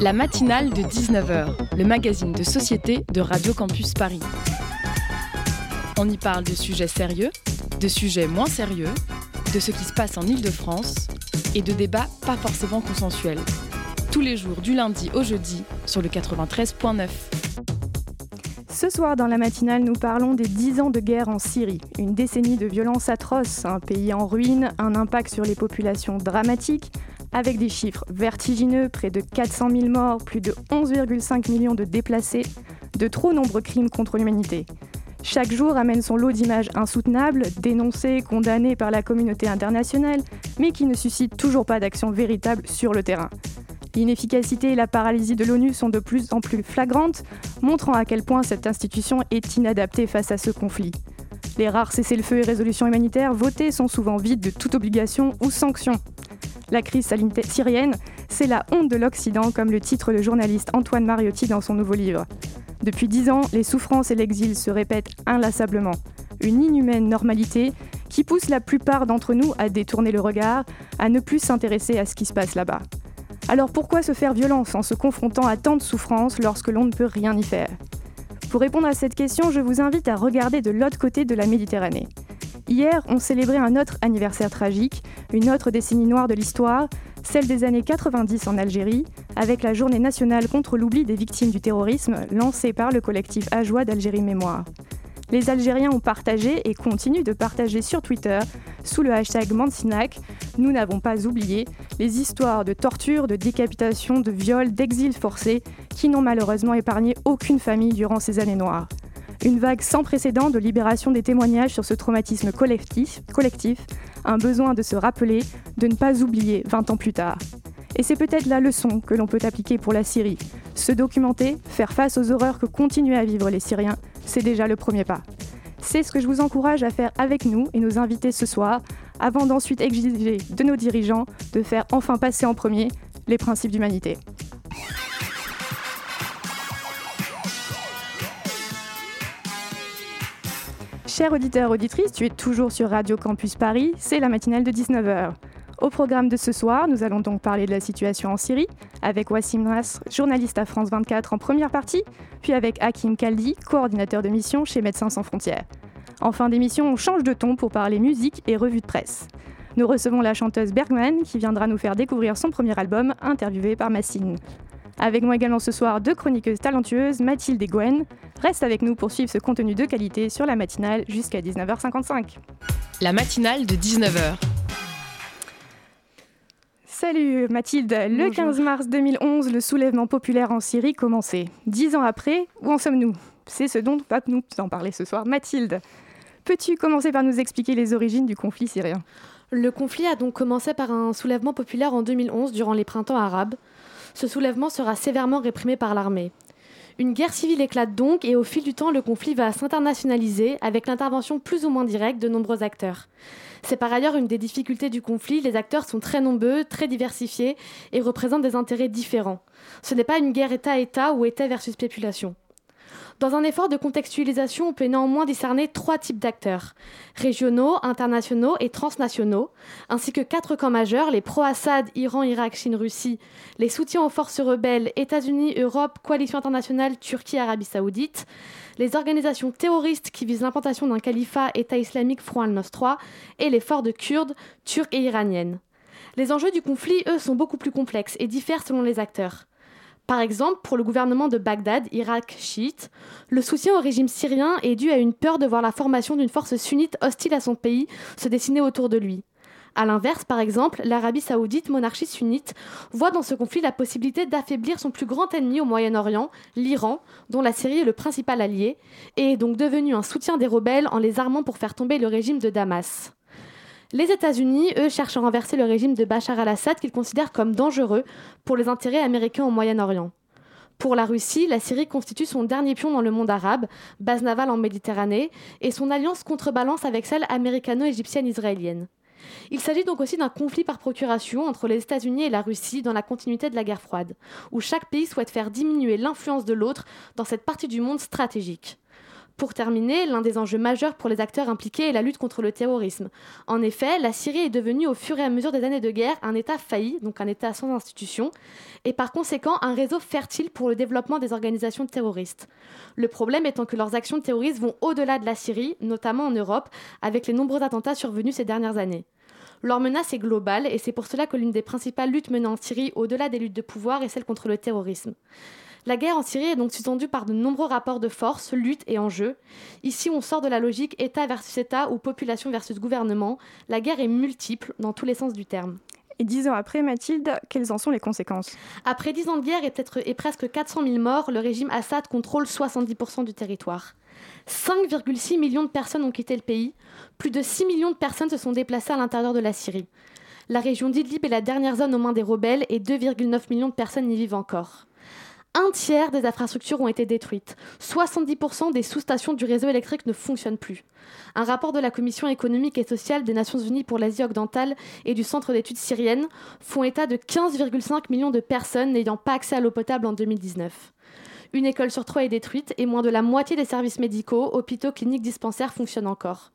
La matinale de 19h, le magazine de société de Radio Campus Paris. On y parle de sujets sérieux, de sujets moins sérieux, de ce qui se passe en Ile-de-France et de débats pas forcément consensuels. Tous les jours du lundi au jeudi sur le 93.9. Ce soir, dans la matinale, nous parlons des 10 ans de guerre en Syrie. Une décennie de violences atroces, un pays en ruine, un impact sur les populations dramatique, avec des chiffres vertigineux, près de 400 000 morts, plus de 11,5 millions de déplacés, de trop nombreux crimes contre l'humanité. Chaque jour amène son lot d'images insoutenables, dénoncées, condamnées par la communauté internationale, mais qui ne suscitent toujours pas d'action véritable sur le terrain. L'inefficacité et la paralysie de l'ONU sont de plus en plus flagrantes, montrant à quel point cette institution est inadaptée face à ce conflit. Les rares cessez-le-feu et résolutions humanitaires votées sont souvent vides de toute obligation ou sanction. La crise syrienne, c'est la honte de l'Occident, comme le titre le journaliste Antoine Mariotti dans son nouveau livre. Depuis dix ans, les souffrances et l'exil se répètent inlassablement. Une inhumaine normalité qui pousse la plupart d'entre nous à détourner le regard, à ne plus s'intéresser à ce qui se passe là-bas. Alors pourquoi se faire violence en se confrontant à tant de souffrances lorsque l'on ne peut rien y faire? Pour répondre à cette question, je vous invite à regarder de l'autre côté de la Méditerranée. Hier, on célébrait un autre anniversaire tragique, une autre décennie noire de l'histoire, celle des années 90 en Algérie, avec la journée nationale contre l'oubli des victimes du terrorisme lancée par le collectif Ajoie d'Algérie Mémoire. Les Algériens ont partagé et continuent de partager sur Twitter, sous le hashtag Mansinac, nous n'avons pas oublié, les histoires de torture, de décapitation, de viol, d'exil forcé, qui n'ont malheureusement épargné aucune famille durant ces années noires. Une vague sans précédent de libération des témoignages sur ce traumatisme collectif, collectif un besoin de se rappeler, de ne pas oublier 20 ans plus tard. Et c'est peut-être la leçon que l'on peut appliquer pour la Syrie. Se documenter, faire face aux horreurs que continuent à vivre les Syriens, c'est déjà le premier pas. C'est ce que je vous encourage à faire avec nous et nos invités ce soir, avant d'ensuite exiger de nos dirigeants de faire enfin passer en premier les principes d'humanité. Chers auditeurs, auditrices, tu es toujours sur Radio Campus Paris, c'est la matinale de 19h. Au programme de ce soir, nous allons donc parler de la situation en Syrie avec Wassim Nasr, journaliste à France 24 en première partie, puis avec Hakim Kaldi, coordinateur de mission chez Médecins sans frontières. En fin d'émission, on change de ton pour parler musique et revue de presse. Nous recevons la chanteuse Bergman qui viendra nous faire découvrir son premier album, interviewé par Massine. Avec moi également ce soir deux chroniqueuses talentueuses, Mathilde et Gwen. Reste avec nous pour suivre ce contenu de qualité sur la matinale jusqu'à 19h55. La matinale de 19h. Salut Mathilde, le 15 mars 2011, le soulèvement populaire en Syrie commençait. Dix ans après, où en sommes-nous? C'est ce dont va nous en parler ce soir. Mathilde, peux-tu commencer par nous expliquer les origines du conflit syrien? Le conflit a donc commencé par un soulèvement populaire en 2011 durant les printemps arabes. Ce soulèvement sera sévèrement réprimé par l'armée. Une guerre civile éclate donc et au fil du temps, le conflit va s'internationaliser avec l'intervention plus ou moins directe de nombreux acteurs. C'est par ailleurs une des difficultés du conflit, les acteurs sont très nombreux, très diversifiés et représentent des intérêts différents. Ce n'est pas une guerre État-État ou État versus population. Dans un effort de contextualisation, on peut néanmoins discerner trois types d'acteurs régionaux, internationaux et transnationaux, ainsi que quatre camps majeurs les pro-Assad, Iran, Irak, Chine, Russie, les soutiens aux forces rebelles, États-Unis, Europe, Coalition internationale, Turquie, Arabie Saoudite, les organisations terroristes qui visent l'implantation d'un califat État islamique Front al-Nosra et les forces de Kurdes, Turcs et Iraniennes. Les enjeux du conflit, eux, sont beaucoup plus complexes et diffèrent selon les acteurs. Par exemple, pour le gouvernement de Bagdad, Irak chiite, le soutien au régime syrien est dû à une peur de voir la formation d'une force sunnite hostile à son pays se dessiner autour de lui. A l'inverse, par exemple, l'Arabie saoudite, monarchie sunnite, voit dans ce conflit la possibilité d'affaiblir son plus grand ennemi au Moyen-Orient, l'Iran, dont la Syrie est le principal allié, et est donc devenu un soutien des rebelles en les armant pour faire tomber le régime de Damas. Les États-Unis, eux, cherchent à renverser le régime de Bachar al-Assad qu'ils considèrent comme dangereux pour les intérêts américains au Moyen-Orient. Pour la Russie, la Syrie constitue son dernier pion dans le monde arabe, base navale en Méditerranée, et son alliance contrebalance avec celle américano-égyptienne-israélienne. Il s'agit donc aussi d'un conflit par procuration entre les États-Unis et la Russie dans la continuité de la guerre froide, où chaque pays souhaite faire diminuer l'influence de l'autre dans cette partie du monde stratégique. Pour terminer, l'un des enjeux majeurs pour les acteurs impliqués est la lutte contre le terrorisme. En effet, la Syrie est devenue au fur et à mesure des années de guerre un État failli, donc un État sans institution, et par conséquent un réseau fertile pour le développement des organisations terroristes. Le problème étant que leurs actions terroristes vont au-delà de la Syrie, notamment en Europe, avec les nombreux attentats survenus ces dernières années. Leur menace est globale et c'est pour cela que l'une des principales luttes menées en Syrie, au-delà des luttes de pouvoir, est celle contre le terrorisme. La guerre en Syrie est donc sous-tendue par de nombreux rapports de force, luttes et enjeux. Ici, on sort de la logique État versus État ou population versus gouvernement. La guerre est multiple dans tous les sens du terme. Et dix ans après, Mathilde, quelles en sont les conséquences? Après dix ans de guerre et, peut-être, et presque 400 000 morts, le régime Assad contrôle 70% du territoire. 5,6 millions de personnes ont quitté le pays. Plus de 6 millions de personnes se sont déplacées à l'intérieur de la Syrie. La région d'Idlib est la dernière zone aux mains des rebelles et 2,9 millions de personnes y vivent encore un tiers des infrastructures ont été détruites. 70% des sous-stations du réseau électrique ne fonctionnent plus. Un rapport de la Commission économique et sociale des Nations Unies pour l'Asie occidentale et du Centre d'études syriennes font état de 15,5 millions de personnes n'ayant pas accès à l'eau potable en 2019. Une école sur trois est détruite et moins de la moitié des services médicaux, hôpitaux, cliniques, dispensaires fonctionnent encore.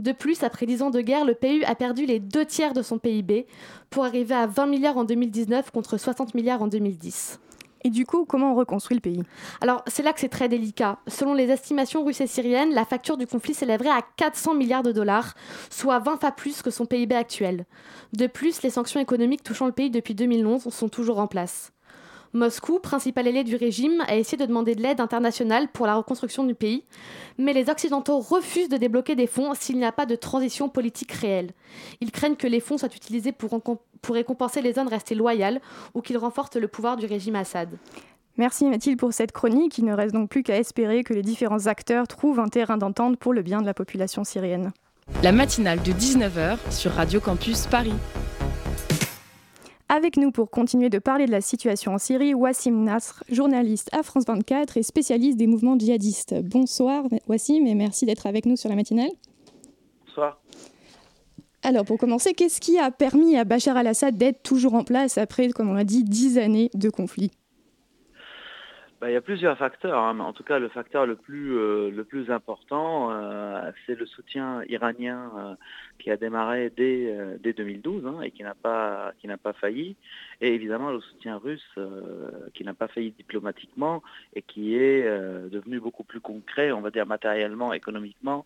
De plus, après 10 ans de guerre, le pays a perdu les deux tiers de son PIB pour arriver à 20 milliards en 2019 contre 60 milliards en 2010. Et du coup, comment on reconstruit le pays? Alors, c'est là que c'est très délicat. Selon les estimations russes et syriennes, la facture du conflit s'élèverait à 400 milliards de dollars, soit 20 fois plus que son PIB actuel. De plus, les sanctions économiques touchant le pays depuis 2011 sont toujours en place. Moscou, principal ailier du régime, a essayé de demander de l'aide internationale pour la reconstruction du pays, mais les Occidentaux refusent de débloquer des fonds s'il n'y a pas de transition politique réelle. Ils craignent que les fonds soient utilisés pour, pour récompenser les zones restées loyales ou qu'ils renforcent le pouvoir du régime Assad. Merci Mathilde pour cette chronique. Il ne reste donc plus qu'à espérer que les différents acteurs trouvent un terrain d'entente pour le bien de la population syrienne. La matinale de 19h sur Radio Campus Paris. Avec nous pour continuer de parler de la situation en Syrie, Wassim Nasr, journaliste à France 24 et spécialiste des mouvements djihadistes. Bonsoir Wassim et merci d'être avec nous sur la matinale. Bonsoir. Alors pour commencer, qu'est-ce qui a permis à Bachar al-Assad d'être toujours en place après, comme on l'a dit, dix années de conflit? Bah, il y a plusieurs facteurs, hein, en tout cas le facteur le plus, euh, important, euh, c'est le soutien iranien euh, qui a démarré dès, dès 2012 hein, et qui n'a pas, failli, et évidemment le soutien russe qui n'a pas failli diplomatiquement et qui est devenu beaucoup plus concret, on va dire matériellement, économiquement,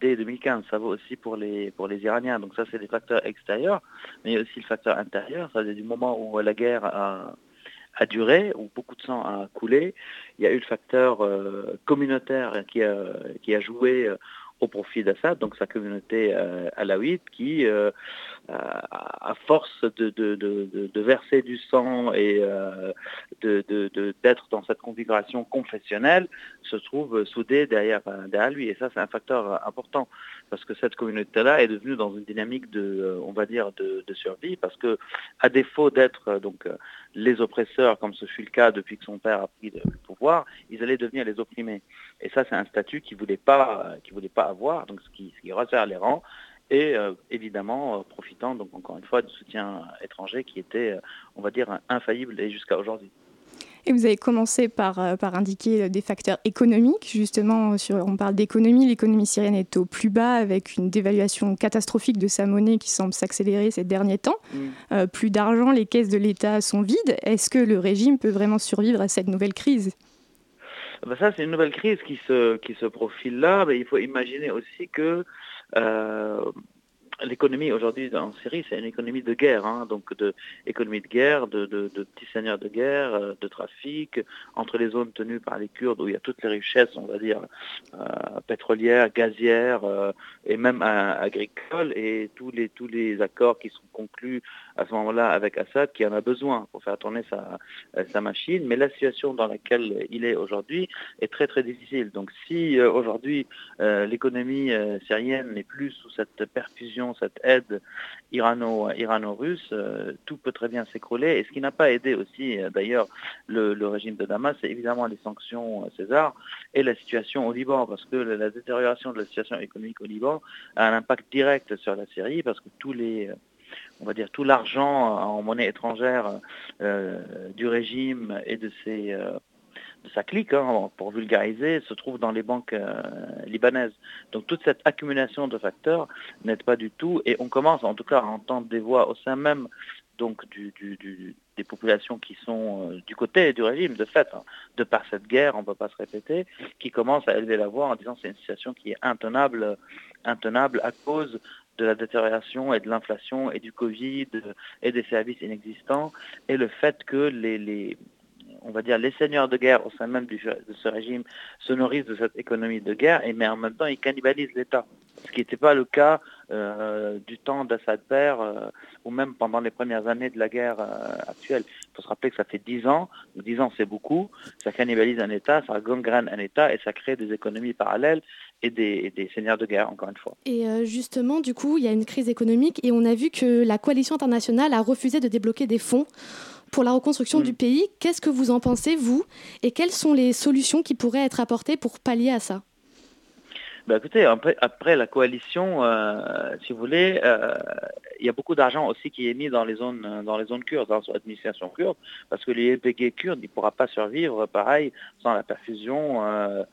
dès 2015. Ça vaut aussi pour les, Iraniens. Donc ça c'est des facteurs extérieurs, mais il y a aussi le facteur intérieur, ça c'est du moment où la guerre a a duré, où beaucoup de sang a coulé. Il y a eu le facteur euh, communautaire qui a, qui a joué euh, au profit d'Assad, donc sa communauté euh, alaouite, qui, à force de, verser du sang et d'être dans cette configuration confessionnelle, se trouve soudée derrière, derrière lui. Et ça, c'est un facteur important parce que cette communauté-là est devenue dans une dynamique de, euh, on va dire, de, survie, parce que à défaut d'être euh, donc euh, les oppresseurs, comme ce fut le cas depuis que son père a pris le pouvoir, ils allaient devenir les opprimés. Et ça, c'est un statut qu'ils ne voulaient pas, voulaient pas avoir, donc ce qui, ce resserre les rangs et évidemment profitant donc encore une fois du soutien étranger qui était, on va dire, infaillible et jusqu'à aujourd'hui. Et vous avez commencé par, euh, par indiquer des facteurs économiques. Justement, sur, on parle d'économie. L'économie syrienne est au plus bas avec une dévaluation catastrophique de sa monnaie qui semble s'accélérer ces derniers temps. Mm. Euh, plus d'argent, les caisses de l'État sont vides. Est-ce que le régime peut vraiment survivre à cette nouvelle crise? Ben ça, c'est une nouvelle crise qui se, qui se profile là. Mais il faut imaginer aussi que euh, l'économie aujourd'hui en Syrie, c'est une économie de guerre, hein, donc de économie de guerre, de, petits seigneurs de guerre, euh, de trafic, entre les zones tenues par les Kurdes où il y a toutes les richesses, on va dire, euh, pétrolières, gazières et même agricoles, et tous les, tous les accords qui sont conclus à ce moment-là avec Assad, qui en a besoin pour faire tourner sa, sa machine. Mais la situation dans laquelle il est aujourd'hui est très très difficile. Donc si aujourd'hui l'économie syrienne n'est plus sous cette perfusion cette aide irano-russe, euh, tout peut très bien s'écrouler. Et ce qui n'a pas aidé aussi, euh, d'ailleurs, le, régime de Damas, c'est évidemment les sanctions euh, César et la situation au Liban, parce que la détérioration de la situation économique au Liban a un impact direct sur la Syrie, parce que tous les on va dire tout l'argent en monnaie étrangère du régime et de de sa clique, hein, pour vulgariser, se trouve dans les banques libanaises. Donc toute cette accumulation de facteurs n'aide pas du tout et on commence en tout cas à entendre des voix au sein même des populations qui sont euh, du côté du régime, de fait, hein, de par cette guerre, on ne peut pas se répéter, qui commencent à élever la voix en disant que c'est une situation qui est intenable à cause de la détérioration et de l'inflation et du Covid et des services inexistants et le fait que les, on va dire, les seigneurs de guerre au sein même de ce régime se nourrissent de cette économie de guerre, et mais en même temps, ils cannibalisent l'État. Ce qui n'était pas le cas euh, du temps d'Assad père euh, ou même pendant les premières années de la guerre euh, actuelle. Il faut se rappeler que ça fait dix ans, dix ans c'est beaucoup, ça cannibalise un État, ça gangrène un État et ça crée des économies parallèles et des, des seigneurs de guerre, encore une fois. Et justement, du coup, il y a une crise économique et on a vu que la coalition internationale a refusé de débloquer des fonds pour la reconstruction du mm. pays. Qu'est-ce que vous en pensez, vous? Et quelles sont les solutions qui pourraient être apportées pour pallier à ça? Bah, écoutez, après, la coalition, euh, si vous voulez, euh, il y a beaucoup d'argent aussi qui est mis dans les zones, dans les zones kurdes, dans l'administration kurde, parce que l'IPG kurde, il ne pourra pas survivre pareil sans la perfusion euh, euh,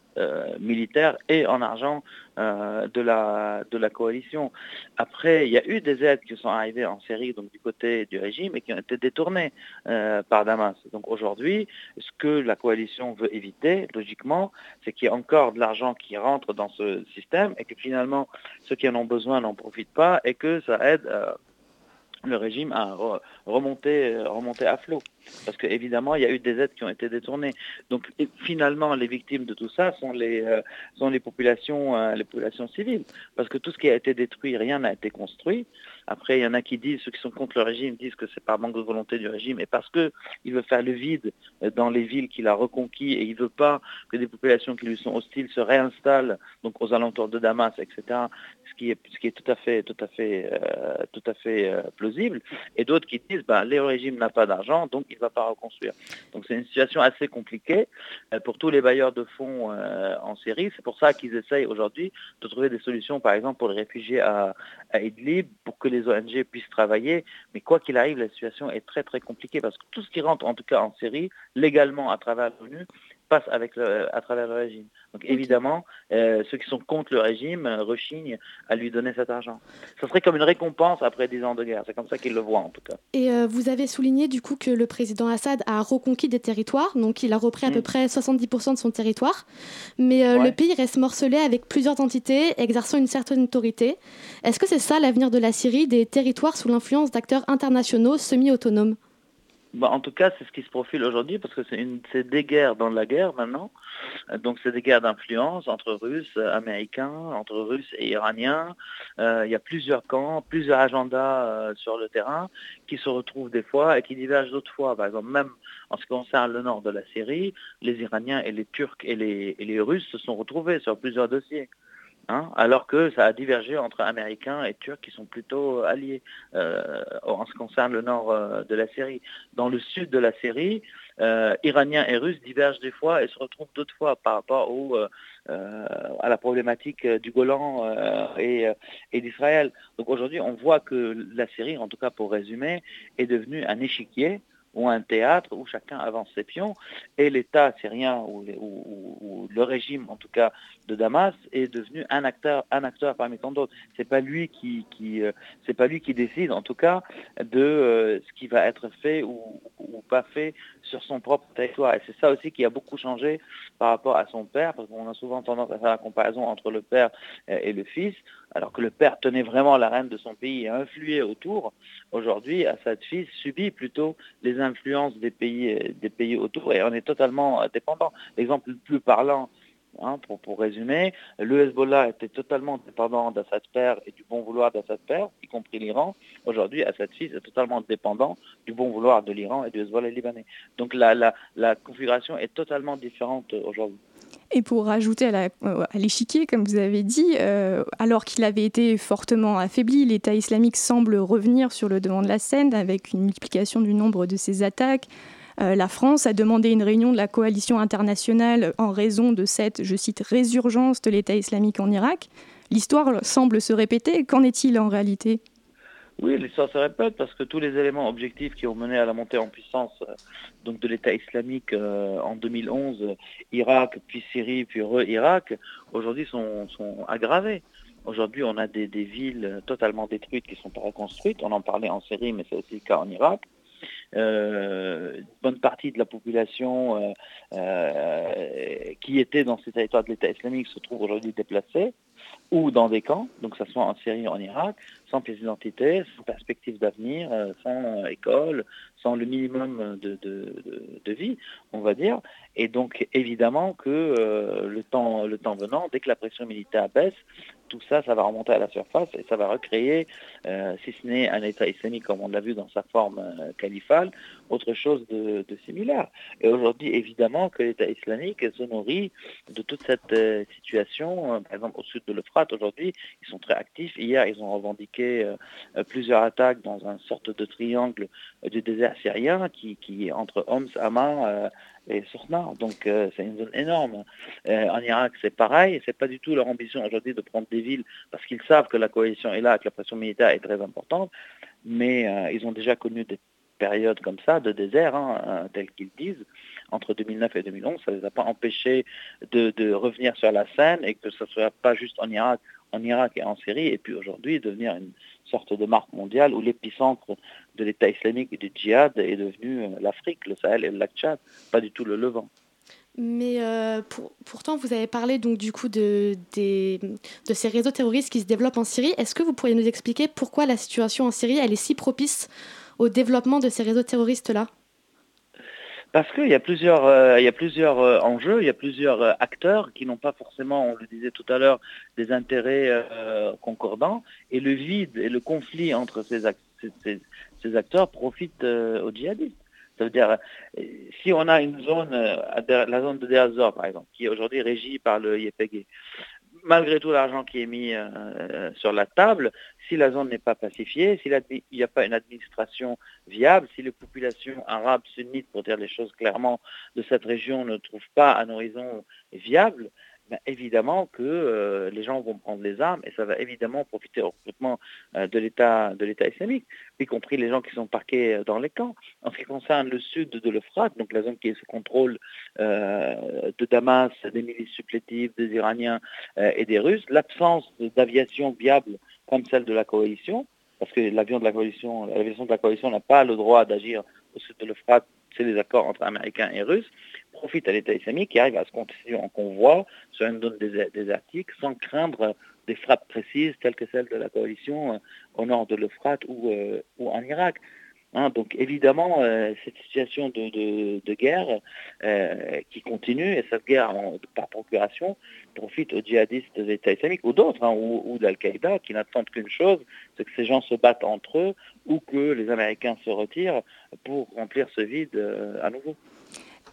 militaire et en argent euh, de, la, coalition. Après, il y a eu des aides qui sont arrivées en série donc du côté du régime et qui ont été détournées par Damas. Donc aujourd'hui, ce que la coalition veut éviter, logiquement, c'est qu'il y ait encore de l'argent qui rentre dans ce système et que finalement ceux qui en ont besoin n'en profitent pas et que ça aide le régime à remonter à flot. Parce qu'évidemment, il y a eu des aides qui ont été détournées. Donc finalement, les victimes de tout ça sont les, euh, sont les, populations, euh, les populations civiles. Parce que tout ce qui a été détruit, rien n'a été construit. Après, il y en a qui disent, ceux qui sont contre le régime disent que c'est par manque de volonté du régime et parce qu'il veut faire le vide dans les villes qu'il a reconquis et il ne veut pas que des populations qui lui sont hostiles se réinstallent donc aux alentours de Damas, etc. Ce qui est, ce qui est tout à fait, tout à fait, euh, tout à fait plausible. Et d'autres qui disent, bah, le régime n'a pas d'argent, donc il ne va pas reconstruire. Donc c'est une situation assez compliquée euh, pour tous les bailleurs de fonds euh, en Syrie. C'est pour ça qu'ils essayent aujourd'hui de trouver des solutions, par exemple pour les réfugiés à, Idlib, pour que les ONG puissent travailler. Mais quoi qu'il arrive, la situation est très très compliquée parce que tout ce qui rentre en tout cas en Syrie, légalement à travers l'ONU, passe avec à travers le régime. Donc évidemment, euh, ceux qui sont contre le régime euh, rechignent à lui donner cet argent. Ce serait comme une récompense après 10 ans de guerre. C'est comme ça qu'ils le voient en tout cas. Et euh, vous avez souligné du coup que le président Assad a reconquis des territoires, donc il a repris à peu mm. près 70% de son territoire. Mais le pays reste morcelé avec plusieurs entités exerçant une certaine autorité. Est-ce que c'est ça l'avenir de la Syrie, des territoires sous l'influence d'acteurs internationaux semi-autonomes? Bah, en tout cas, c'est ce qui se profile aujourd'hui parce que c'est des guerres dans la guerre maintenant. Donc c'est des guerres d'influence entre Russes, Américains, entre Russes et Iraniens. Euh, il y a plusieurs camps, plusieurs agendas euh, sur le terrain qui se retrouvent des fois et qui divergent d'autres fois. Par exemple, même en ce qui concerne le nord de la Syrie, les Iraniens et les Turcs et les Russes se sont retrouvés sur plusieurs dossiers. Hein, alors que ça a divergé entre Américains et Turcs qui sont plutôt alliés euh, en ce qui concerne le nord euh, de la Syrie. Dans le sud de la Syrie, euh, Iraniens et Russes divergent des fois et se retrouvent d'autres fois par rapport à la problématique du Golan et, et d'Israël. Donc aujourd'hui, on voit que la Syrie, en tout cas pour résumer, est devenue un échiquier ou un théâtre où chacun avance ses pions et l'État syrien ou, le régime en tout cas de Damas est devenu un acteur, un acteur parmi tant d'autres. C'est pas lui qui, euh, pas lui qui décide en tout cas de euh, ce qui va être fait ou, ou, pas fait sur son propre territoire. Et c'est ça aussi qui a beaucoup changé par rapport à son père, parce qu'on a souvent tendance à faire la comparaison entre le père et le fils, alors que le père tenait vraiment la reine de son pays et influait autour. Aujourd'hui, Assad fils subit plutôt les influences des pays, pays autour et on est totalement dépendant. L'exemple le plus parlant, hein, pour, pour, résumer, le Hezbollah était totalement dépendant d'Assad père et du bon vouloir d'Assad père, y compris l'Iran. Aujourd'hui, Assad fils est totalement dépendant du bon vouloir de l'Iran et du Hezbollah libanais. Donc la, configuration est totalement différente aujourd'hui. Et pour rajouter à l'échiquier, comme vous avez dit, euh, alors qu'il avait été fortement affaibli, l'État islamique semble revenir sur le devant de la scène avec une multiplication du nombre de ses attaques. Euh, la France a demandé une réunion de la coalition internationale en raison de cette, je cite, résurgence de l'État islamique en Irak. L'histoire semble se répéter. Qu'en est-il en réalité? Oui, l'histoire se répète parce que tous les éléments objectifs qui ont mené à la montée en puissance donc de l'État islamique en 2011, Irak, puis Syrie, puis re-Irak, aujourd'hui sont, aggravés. Aujourd'hui, on a des, villes totalement détruites qui ne sont pas reconstruites. On en parlait en Syrie, mais c'est aussi le cas en Irak. Euh, bonne partie de la population euh, euh, qui était dans ces territoires de l'État islamique se trouve aujourd'hui déplacée ou dans des camps, donc ça soit en Syrie ou en Irak, sans pièce d'identité, sans perspective d'avenir, sans école, sans le minimum de, de, vie, on va dire. Et donc évidemment que le, temps, le temps venant, dès que la pression militaire baisse, tout ça, ça va remonter à la surface et ça va recréer, euh, si ce n'est un État islamique comme on l'a vu dans sa forme euh, califale, autre chose de, similaire. Et aujourd'hui, évidemment que l'État islamique se nourrit de toute cette euh, situation. par exemple, au sud de l'Euphrate, aujourd'hui, ils sont très actifs. Hier, ils ont revendiqué plusieurs attaques dans une sorte de triangle du désert syrien qui, qui entre Homs, Hama, et Sourna. Donc euh, c'est une zone énorme. Euh, en Irak, c'est pareil. C'est pas du tout leur ambition aujourd'hui de prendre des villes parce qu'ils savent que la coalition est là, que la pression militaire est très importante. Mais euh, ils ont déjà connu des périodes comme ça de désert, hein, telles qu'ils disent, entre 2009 et 2011. Ça ne les a pas empêchés de, de, revenir sur la scène et que ce ne soit pas juste en Irak, en Irak et en Syrie, et puis aujourd'hui devenir une sorte de marque mondiale où l'épicentre de l'État islamique et du djihad est devenu euh, l'Afrique, le Sahel et le lac Tchad, pas du tout le Levant. Mais euh, pourtant, vous avez parlé donc du coup de, de ces réseaux terroristes qui se développent en Syrie. Est-ce que vous pourriez nous expliquer pourquoi la situation en Syrie elle est si propice au développement de ces réseaux terroristes-là? Parce qu'il y a plusieurs, euh, il y a plusieurs euh, enjeux, il y a plusieurs euh, acteurs qui n'ont pas forcément, on le disait tout à l'heure, des intérêts concordants. Et le vide et le conflit entre ces, ces, acteurs profitent aux djihadistes. Ça veut dire, si on a une zone, la zone de Deazor par exemple, qui est aujourd'hui régie par le YPG, malgré tout l'argent qui est mis euh, sur la table, si la zone n'est pas pacifiée, s'il n'y a pas une administration viable, si les populations arabes sunnites, pour dire les choses clairement, de cette région ne trouvent pas un horizon viable, ben, évidemment que euh, les gens vont prendre les armes et ça va évidemment profiter au recrutement euh, de l'État de l'État islamique, y compris les gens qui sont parqués euh, dans les camps. En ce qui concerne le sud de l'Euphrate, donc la zone qui est sous contrôle de Damas, des milices supplétives, des Iraniens et des Russes, l'absence d'aviation viable comme celle de la coalition, parce que l'avion de la coalition, l'aviation de la coalition n'a pas le droit d'agir au sud de l'Euphrate, c'est les accords entre Américains et Russes profite à l'État islamique qui arrive à se constituer en convoi sur une zone désertique sans craindre des frappes précises telles que celles de la coalition euh, au nord de l'Euphrate ou, euh, ou en Irak. Hein, donc évidemment, euh, cette situation de, guerre qui continue, et cette guerre par procuration, profite aux djihadistes de l'État islamique ou d'autres, hein, ou, ou d'Al-Qaïda, qui n'attendent qu'une chose, c'est que ces gens se battent entre eux ou que les Américains se retirent pour remplir ce vide à nouveau.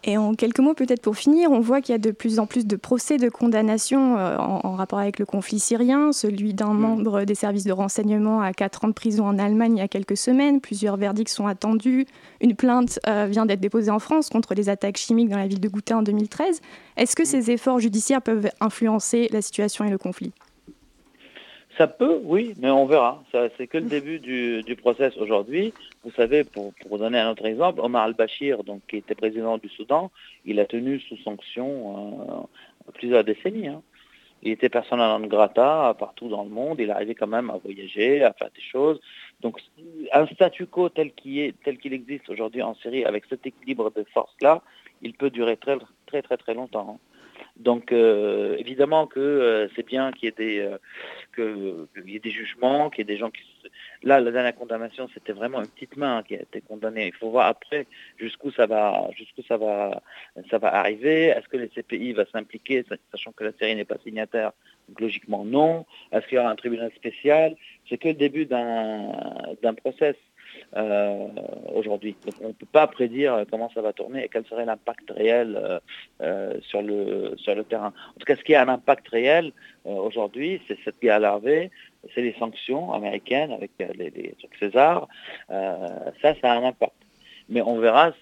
Et en quelques mots, peut-être pour finir, on voit qu'il y a de plus en plus de procès de condamnation euh, en, rapport avec le conflit syrien, celui d'un mm. membre des services de renseignement à 4 ans de prison en Allemagne il y a quelques semaines. Plusieurs verdicts sont attendus. Une plainte euh, vient d'être déposée en France contre les attaques chimiques dans la ville de Ghouta en 2013. Est-ce que mm. ces efforts judiciaires peuvent influencer la situation et le conflit? Ça peut, oui, mais on verra. C'est que le début du, process aujourd'hui. Vous savez, pour, pour, donner un autre exemple, Omar al-Bashir, qui était président du Soudan, il a tenu sous sanction euh, plusieurs décennies. Hein. Il était personnel non grata partout dans le monde. Il arrivait quand même à voyager, à faire des choses. Donc, un statu quo tel qu'il existe aujourd'hui en Syrie, avec cet équilibre de force-là, il peut durer très, très, très, très longtemps. Hein. Donc euh, évidemment que euh, c'est bien qu'il y ait des euh, que, y ait des jugements, qu'il y ait des gens qui là la dernière condamnation c'était vraiment une petite main qui a été condamnée. Il faut voir après jusqu'où ça va jusqu'où ça va ça va arriver. Est-ce que les CPI va s'impliquer, sachant que la série n'est pas signataire? Donc logiquement non. Est-ce qu'il y aura un tribunal spécial? C'est que le début d'un process. Euh, aujourd'hui. on ne peut pas prédire comment ça va tourner et quel serait l'impact réel euh, euh, sur, le, sur le terrain. En tout cas, ce qui a un impact réel aujourd'hui, c'est cette guerre larvée, c'est les sanctions américaines avec les, les César. ça, ça a un impact. Mais on verra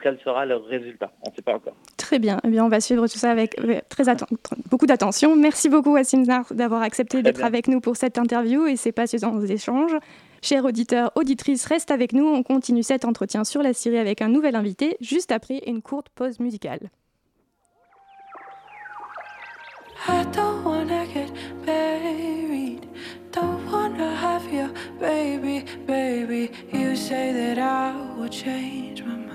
quel sera le résultat. On ne sait pas encore. Très bien. Eh bien, on va suivre tout ça avec très beaucoup d'attention. Merci beaucoup, Wassim d'avoir accepté d'être avec nous pour cette interview et ces passionnants échanges. Chers auditeurs, auditrices, reste avec nous. On continue cet entretien sur la Syrie avec un nouvel invité, juste après une courte pause musicale. You say that I will change my.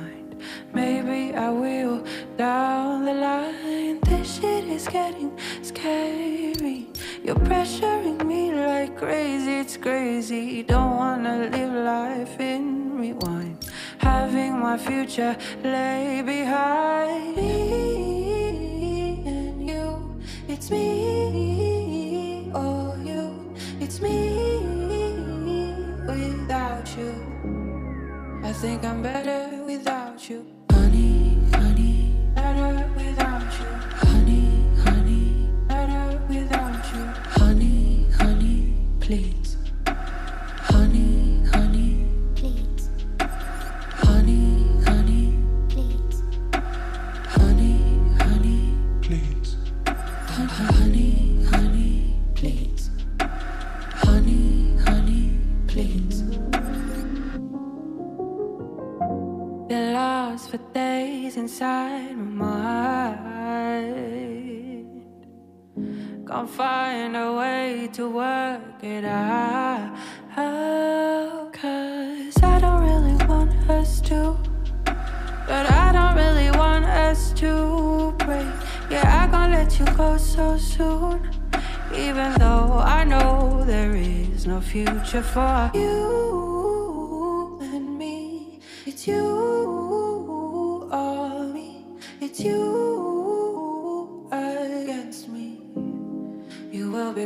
Maybe I will down the line. This shit is getting scary. You're pressuring me like crazy, it's crazy. Don't wanna live life in rewind. Having my future lay behind me and you. It's me or you. It's me without you. I think I'm better without you. For days inside my mind. Can't find a way to work it out. Cause I don't really want us to. But I don't really want us to break. Yeah, I can't let you go so soon. Even though I know there is no future for you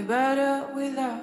better without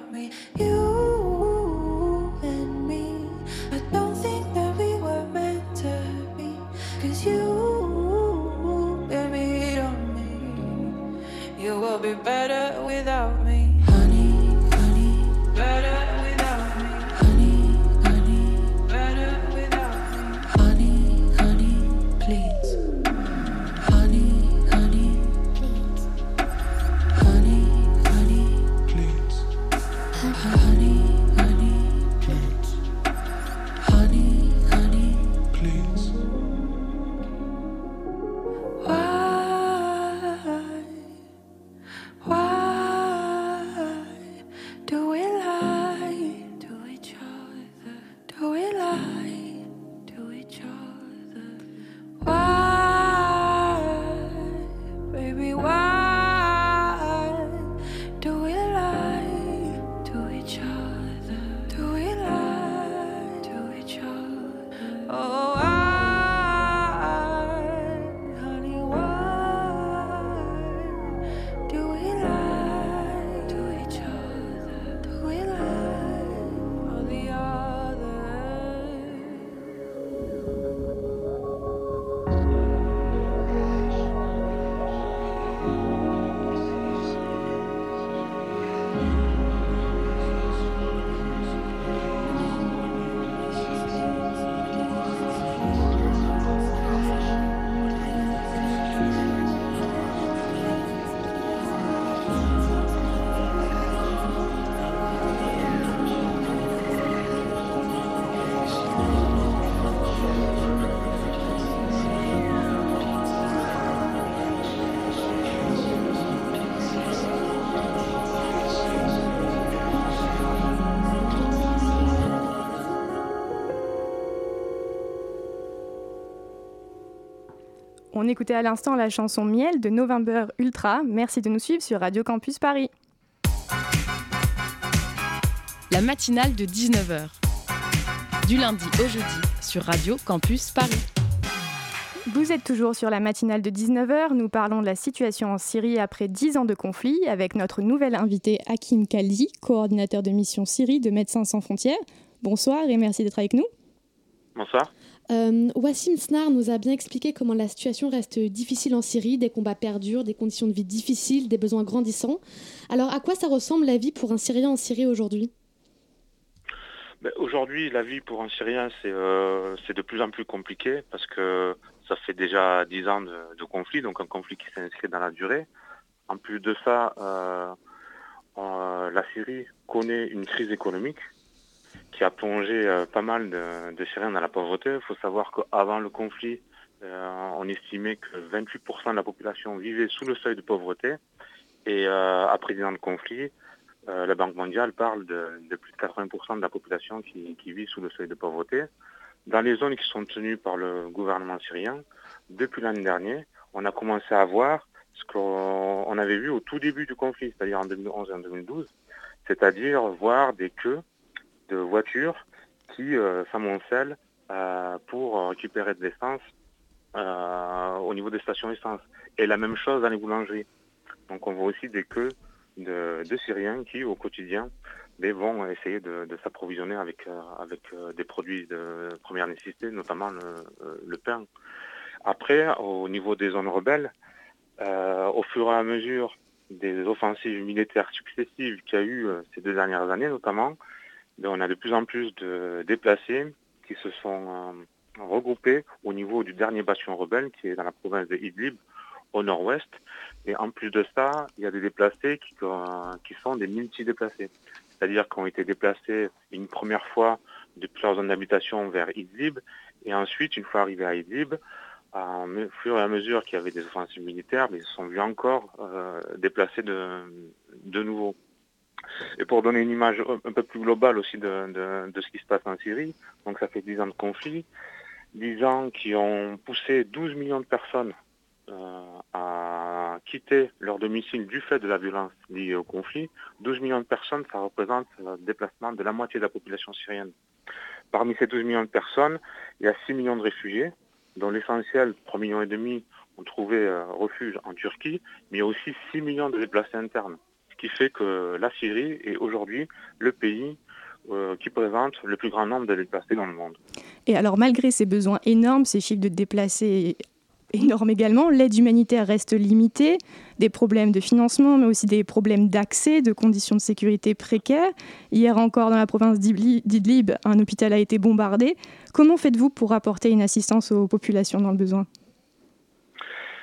On écoutait à l'instant la chanson Miel de November Ultra. Merci de nous suivre sur Radio Campus Paris. La matinale de 19h. Du lundi au jeudi sur Radio Campus Paris. Vous êtes toujours sur la matinale de 19h. Nous parlons de la situation en Syrie après 10 ans de conflit avec notre nouvel invité Hakim Kaldi, coordinateur de mission Syrie de Médecins sans frontières. Bonsoir et merci d'être avec nous. Bonsoir. Euh, Wassim Snar nous a bien expliqué comment la situation reste difficile en Syrie, des combats perdurent, des conditions de vie difficiles, des besoins grandissants. Alors à quoi ça ressemble la vie pour un Syrien en Syrie aujourd'hui? Ben, Aujourd'hui, la vie pour un Syrien, c'est euh, c'est de plus en plus compliqué parce que ça fait déjà 10 ans de, conflit, donc un conflit qui s'inscrit dans la durée. En plus de ça, euh, la Syrie connaît une crise économique qui a plongé pas mal de, Syriens dans la pauvreté. Il faut savoir qu'avant le conflit, on estimait que 28% de la population vivait sous le seuil de pauvreté. Et après le conflit, la Banque mondiale parle de, plus de 80% de la population qui, qui, vit sous le seuil de pauvreté. Dans les zones qui sont tenues par le gouvernement syrien, depuis l'année dernière, on a commencé à voir ce qu'on avait vu au tout début du conflit, c'est-à-dire en 2011 et en 2012, c'est-à-dire voir des queues de voitures qui euh, s'amoncellent euh, pour récupérer de l'essence euh, au niveau des stations essence. Et la même chose dans les boulangeries. Donc on voit aussi des queues de, Syriens qui, au quotidien, ben, vont essayer de, s'approvisionner avec, avec des produits de première nécessité, notamment le pain. Après, au niveau des zones rebelles, au fur et à mesure des offensives militaires successives qu'il y a eu ces deux dernières années notamment, on a de plus en plus de déplacés qui se sont euh, regroupés au niveau du dernier bastion rebelle qui est dans la province de Idlib au nord-ouest. Et en plus de ça, il y a des déplacés qui, qui sont des multi-déplacés. C'est-à-dire qu'ils ont été déplacés une première fois depuis leur zone d'habitation vers Idlib et ensuite, une fois arrivés à Idlib, au fur et à mesure qu'il y avait des offensives militaires, mais ils se sont vus encore euh, déplacés de nouveau. Et pour donner une image un peu plus globale aussi de, ce qui se passe en Syrie, donc ça fait 10 ans de conflit, 10 ans qui ont poussé 12 millions de personnes euh, à quitter leur domicile du fait de la violence liée au conflit. 12 millions de personnes, ça représente le déplacement de la moitié de la population syrienne. Parmi ces 12 millions de personnes, il y a 6 millions de réfugiés, dont l'essentiel, 3 millions et demi, ont trouvé euh, refuge en Turquie, mais il y a aussi 6 millions de déplacés internes. Qui fait que la Syrie est aujourd'hui le pays euh, qui présente le plus grand nombre de déplacés dans le monde. Et alors malgré ces besoins énormes, ces chiffres de déplacés énorme également. L'aide humanitaire reste limitée, des problèmes de financement, mais aussi des problèmes d'accès, de conditions de sécurité précaires. Hier encore, dans la province d'Idlib, un hôpital a été bombardé. Comment faites-vous pour apporter une assistance aux populations dans le besoin?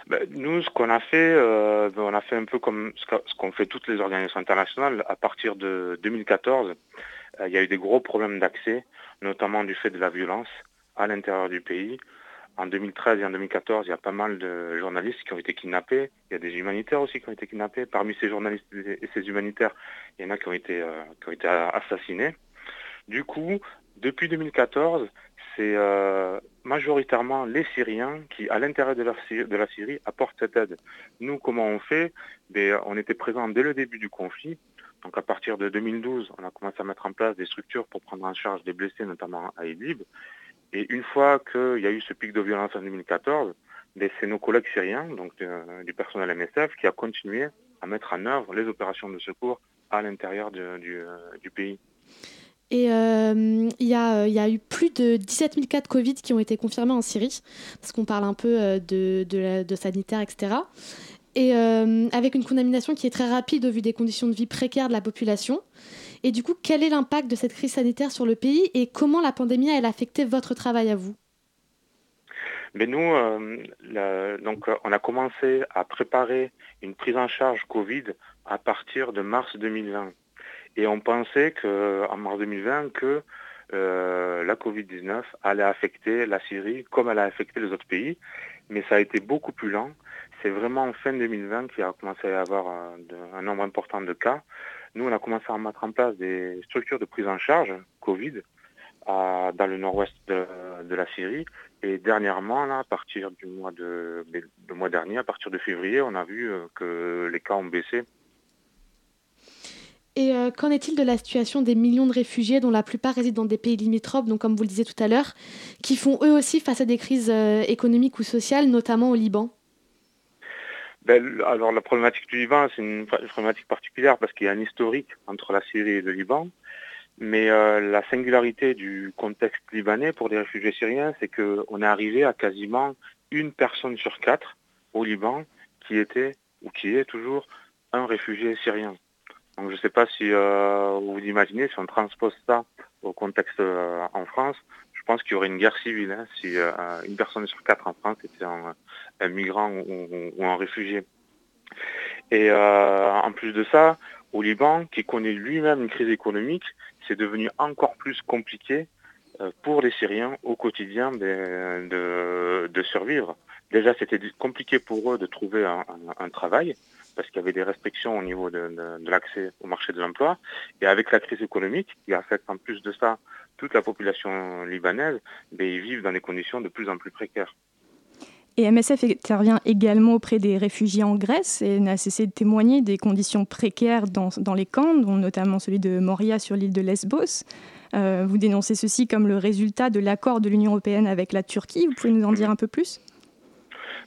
Ben, nous, ce qu'on a fait, euh, ben, on a fait un peu comme ce qu'ont fait toutes les organisations internationales. À partir de 2014, euh, il y a eu des gros problèmes d'accès, notamment du fait de la violence à l'intérieur du pays. En 2013 et en 2014, il y a pas mal de journalistes qui ont été kidnappés. Il y a des humanitaires aussi qui ont été kidnappés. Parmi ces journalistes et ces humanitaires, il y en a qui ont été, euh, qui ont été assassinés. Du coup, depuis 2014, c'est euh, majoritairement les Syriens qui, à l'intérieur de, la Syrie, apportent cette aide. Nous, comment on fait? Ben, On était présents dès le début du conflit. Donc à partir de 2012, on a commencé à mettre en place des structures pour prendre en charge des blessés, notamment à Idlib. Et une fois qu'il y a eu ce pic de violence en 2014, ben, c'est nos collègues syriens, donc euh, du personnel MSF, qui a continué à mettre en œuvre les opérations de secours à l'intérieur du, euh, pays. Et euh, il y, a eu plus de 17 000 cas de Covid qui ont été confirmés en Syrie, parce qu'on parle un peu de, de, sanitaire, etc. Et avec une contamination qui est très rapide au vu des conditions de vie précaires de la population. Et du coup, quel est l'impact de cette crise sanitaire sur le pays et comment la pandémie a affecté votre travail à vous? Mais nous, euh, donc, on a commencé à préparer une prise en charge Covid à partir de mars 2020. Et on pensait qu'en mars 2020 que euh, la Covid-19 allait affecter la Syrie comme elle a affecté les autres pays. Mais ça a été beaucoup plus lent. C'est vraiment en fin 2020 qu'il a commencé à y avoir un, nombre important de cas. Nous, on a commencé à mettre en place des structures de prise en charge Covid dans le nord-ouest de, la Syrie. Et dernièrement, à partir du mois de, mois dernier, à partir de février, on a vu euh, que les cas ont baissé. Et euh, qu'en est-il de la situation des millions de réfugiés dont la plupart résident dans des pays limitrophes, donc comme vous le disiez tout à l'heure, qui font eux aussi face à des crises euh, économiques ou sociales, notamment au Liban? Ben, alors la problématique du Liban, c'est une, problématique particulière parce qu'il y a un historique entre la Syrie et le Liban. Mais euh, la singularité du contexte libanais pour les réfugiés syriens, c'est qu'on est arrivé à quasiment une personne sur quatre au Liban qui était ou qui est toujours un réfugié syrien. Donc je ne sais pas si euh, vous imaginez, si on transpose ça au contexte euh, en France, je pense qu'il y aurait une guerre civile hein, si euh, une personne sur quatre en France était un, migrant ou, un réfugié. Et en plus de ça, au Liban, qui connaît lui-même une crise économique, c'est devenu encore plus compliqué pour les Syriens au quotidien de, de, survivre. Déjà, c'était compliqué pour eux de trouver un, travail parce qu'il y avait des restrictions au niveau de, l'accès au marché de l'emploi. Et avec la crise économique qui affecte en plus de ça toute la population libanaise, ben, ils vivent dans des conditions de plus en plus précaires. Et MSF intervient également auprès des réfugiés en Grèce et n'a cessé de témoigner des conditions précaires dans, les camps, dont notamment celui de Moria sur l'île de Lesbos. Euh, vous dénoncez ceci comme le résultat de l'accord de l'Union européenne avec la Turquie. Vous pouvez nous en dire un peu plus?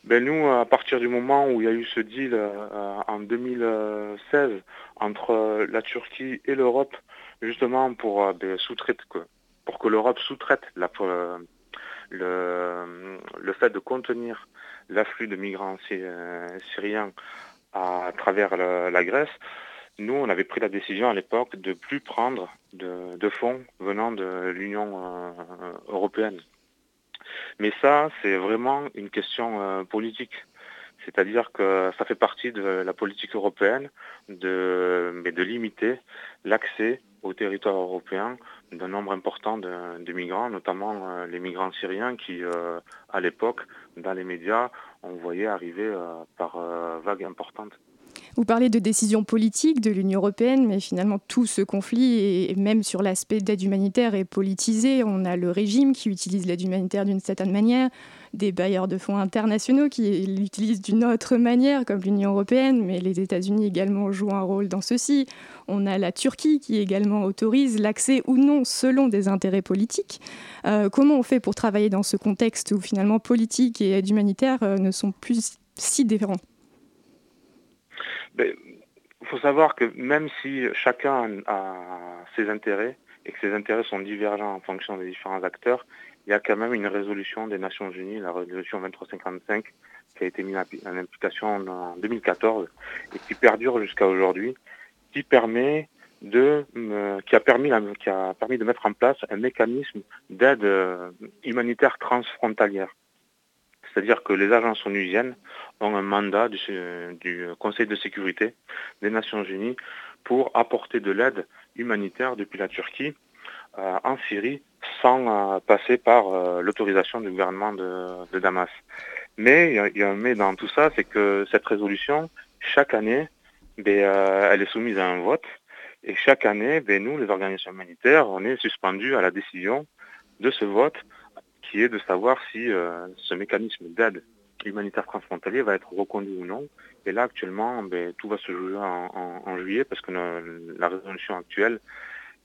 Ben nous, à partir du moment où il y a eu ce deal euh, en 2016 entre la Turquie et l'Europe, justement pour euh, ben, sous-traiter, pour que l'Europe sous-traite le, fait de contenir l'afflux de migrants syriens à, travers la Grèce, nous, on avait pris la décision à l'époque de plus prendre de, fonds venant de l'Union euh, européenne. Mais ça, c'est vraiment une question euh, politique. C'est-à-dire que ça fait partie de la politique européenne de, de limiter l'accès au territoire européen d'un nombre important de, migrants, notamment euh, les migrants syriens qui, à l'époque, dans les médias, on voyait arriver par vagues importantes. Vous parlez de décisions politiques de l'Union européenne, mais finalement tout ce conflit, et même sur l'aspect d'aide humanitaire, est politisé. On a le régime qui utilise l'aide humanitaire d'une certaine manière, des bailleurs de fonds internationaux qui l'utilisent d'une autre manière, comme l'Union européenne, mais les États-Unis également jouent un rôle dans ceci. On a la Turquie qui également autorise l'accès ou non selon des intérêts politiques. Euh, comment on fait pour travailler dans ce contexte où finalement politique et aide humanitaire euh, ne sont plus si différents? Il ben, faut savoir que même si chacun a ses intérêts et que ces intérêts sont divergents en fonction des différents acteurs, il y a quand même une résolution des Nations Unies, la résolution 2355, qui a été mise en application en 2014 et qui perdure jusqu'à aujourd'hui, qui permet de, permis, qui a permis de mettre en place un mécanisme d'aide euh, humanitaire transfrontalière. C'est-à-dire que les agences onusiennes ont un mandat du, Conseil de sécurité des Nations Unies pour apporter de l'aide humanitaire depuis la Turquie euh, en Syrie sans euh, passer par euh, l'autorisation du gouvernement de, Damas. Mais il y, a un mais dans tout ça, c'est que cette résolution, chaque année, ben, elle est soumise à un vote. Et chaque année, ben, nous, les organisations humanitaires, on est suspendus à la décision de ce vote qui est de savoir si euh, ce mécanisme d'aide humanitaire transfrontalier va être reconduit ou non. Et là, actuellement, ben, tout va se jouer en, juillet parce que la résolution actuelle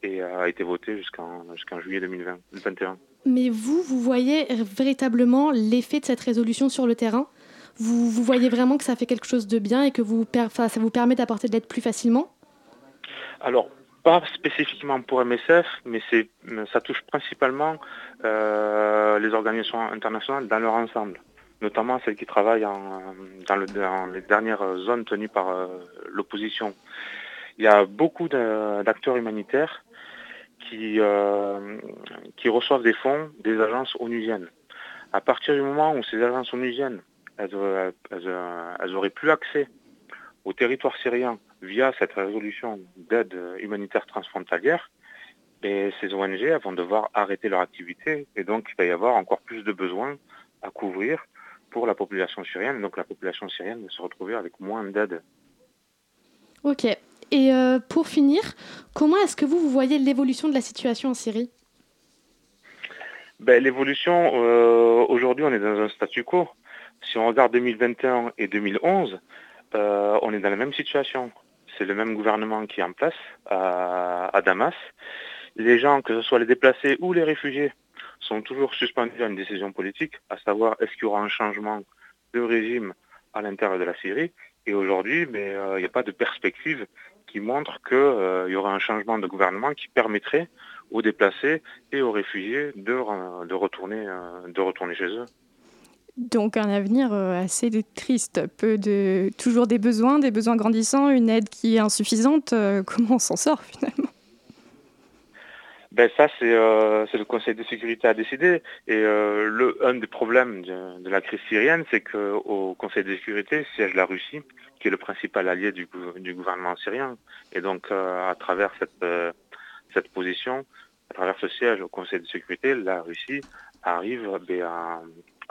a été votée jusqu'en juillet 2021. Mais vous, vous voyez véritablement l'effet de cette résolution sur le terrain? Vous, vous, voyez vraiment que ça fait quelque chose de bien et que vous, ça vous permet d'apporter de l'aide plus facilement? Alors, pas spécifiquement pour MSF, mais ça touche principalement euh, les organisations internationales dans leur ensemble, notamment celles qui travaillent dans, les dernières zones tenues par euh, l'opposition. Il y a beaucoup d'acteurs humanitaires qui, euh, qui reçoivent des fonds des agences onusiennes. À partir du moment où ces agences onusiennes, elles, elles auraient plus accès au territoire syrien via cette résolution d'aide humanitaire transfrontalière, et ces ONG vont devoir arrêter leur activité et donc il va y avoir encore plus de besoins à couvrir pour la population syrienne. Donc la population syrienne va se retrouver avec moins d'aide. Ok. Et euh, pour finir, comment est-ce que vous, vous voyez l'évolution de la situation en Syrie? Ben, L'évolution, euh, aujourd'hui on est dans un statu quo. Si on regarde 2021 et 2011, euh, on est dans la même situation c'est le même gouvernement qui est en place à, Damas. Les gens, que ce soit les déplacés ou les réfugiés, sont toujours suspendus à une décision politique, à savoir est-ce qu'il y aura un changement de régime à l'intérieur de la Syrie. Et aujourd'hui, mais euh, il n'y a pas de perspective qui montre qu'il euh, y aura un changement de gouvernement qui permettrait aux déplacés et aux réfugiés de, de, retourner, euh, de retourner chez eux. Donc un avenir euh, assez triste, peu de toujours des besoins, des besoins grandissants, une aide qui est insuffisante. Euh, comment on s'en sort finalement? Ben ça euh, c'est le Conseil de sécurité à décider et le un des problèmes de, la crise syrienne c'est qu'au Conseil de sécurité siège la Russie qui est le principal allié du, gouvernement syrien. Et donc à travers cette position, à travers ce siège au Conseil de sécurité, la Russie arrive ben, à,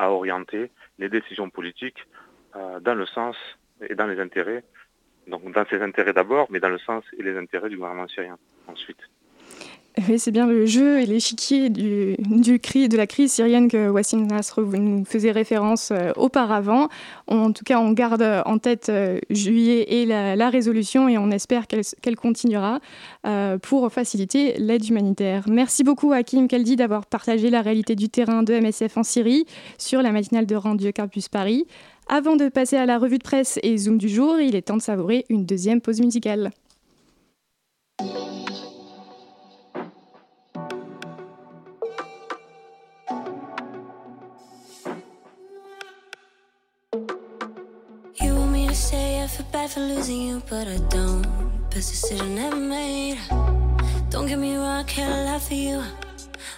orienter les décisions politiques euh, dans le sens et dans les intérêts, donc dans ses intérêts d'abord, mais dans le sens et les intérêts du gouvernement syrien ensuite. C'est bien le jeu et l'échiquier de la crise syrienne que Wassim Nasr nous faisait référence euh, auparavant. En tout cas, on garde en tête euh, juillet et la, résolution et on espère qu'elle continuera euh, pour faciliter l'aide humanitaire. Merci beaucoup Hakim Kaldi d'avoir partagé la réalité du terrain de MSF en Syrie sur la matinale de Radio Campus Paris. Avant de passer à la revue de presse et Zoom du jour, il est temps de savourer une deuxième pause musicale. Feel bad for losing you, but I don't. Best decision ever made. Don't get me wrong, I can't lie for you,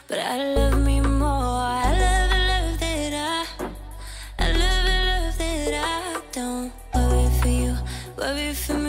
but I love me more. I love the love that I, I love the love that I don't worry for you, worry for me,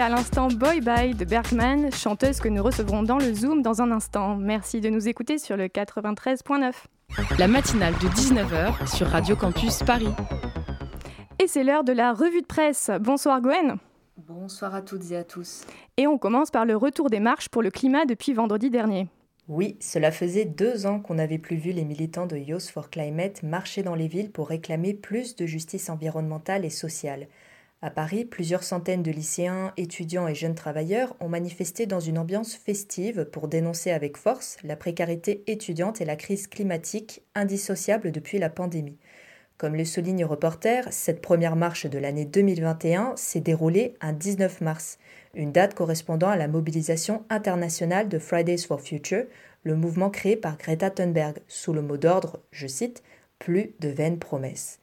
à l'instant Boy Bye de Bergman, chanteuse que nous recevrons dans le Zoom dans un instant. Merci de nous écouter sur le 93.9. La matinale de 19h sur Radio Campus Paris. Et c'est l'heure de la revue de presse. Bonsoir Gwen. Bonsoir à toutes et à tous. Et on commence par le retour des marches pour le climat depuis vendredi dernier. Oui, cela faisait deux ans qu'on n'avait plus vu les militants de Youth for Climate marcher dans les villes pour réclamer plus de justice environnementale et sociale. À Paris, plusieurs centaines de lycéens, étudiants et jeunes travailleurs ont manifesté dans une ambiance festive pour dénoncer avec force la précarité étudiante et la crise climatique indissociable depuis la pandémie. Comme le souligne Reporter, cette première marche de l'année 2021 s'est déroulée un 19 mars, une date correspondant à la mobilisation internationale de Fridays for Future, le mouvement créé par Greta Thunberg, sous le mot d'ordre, je cite, plus de vaines promesses.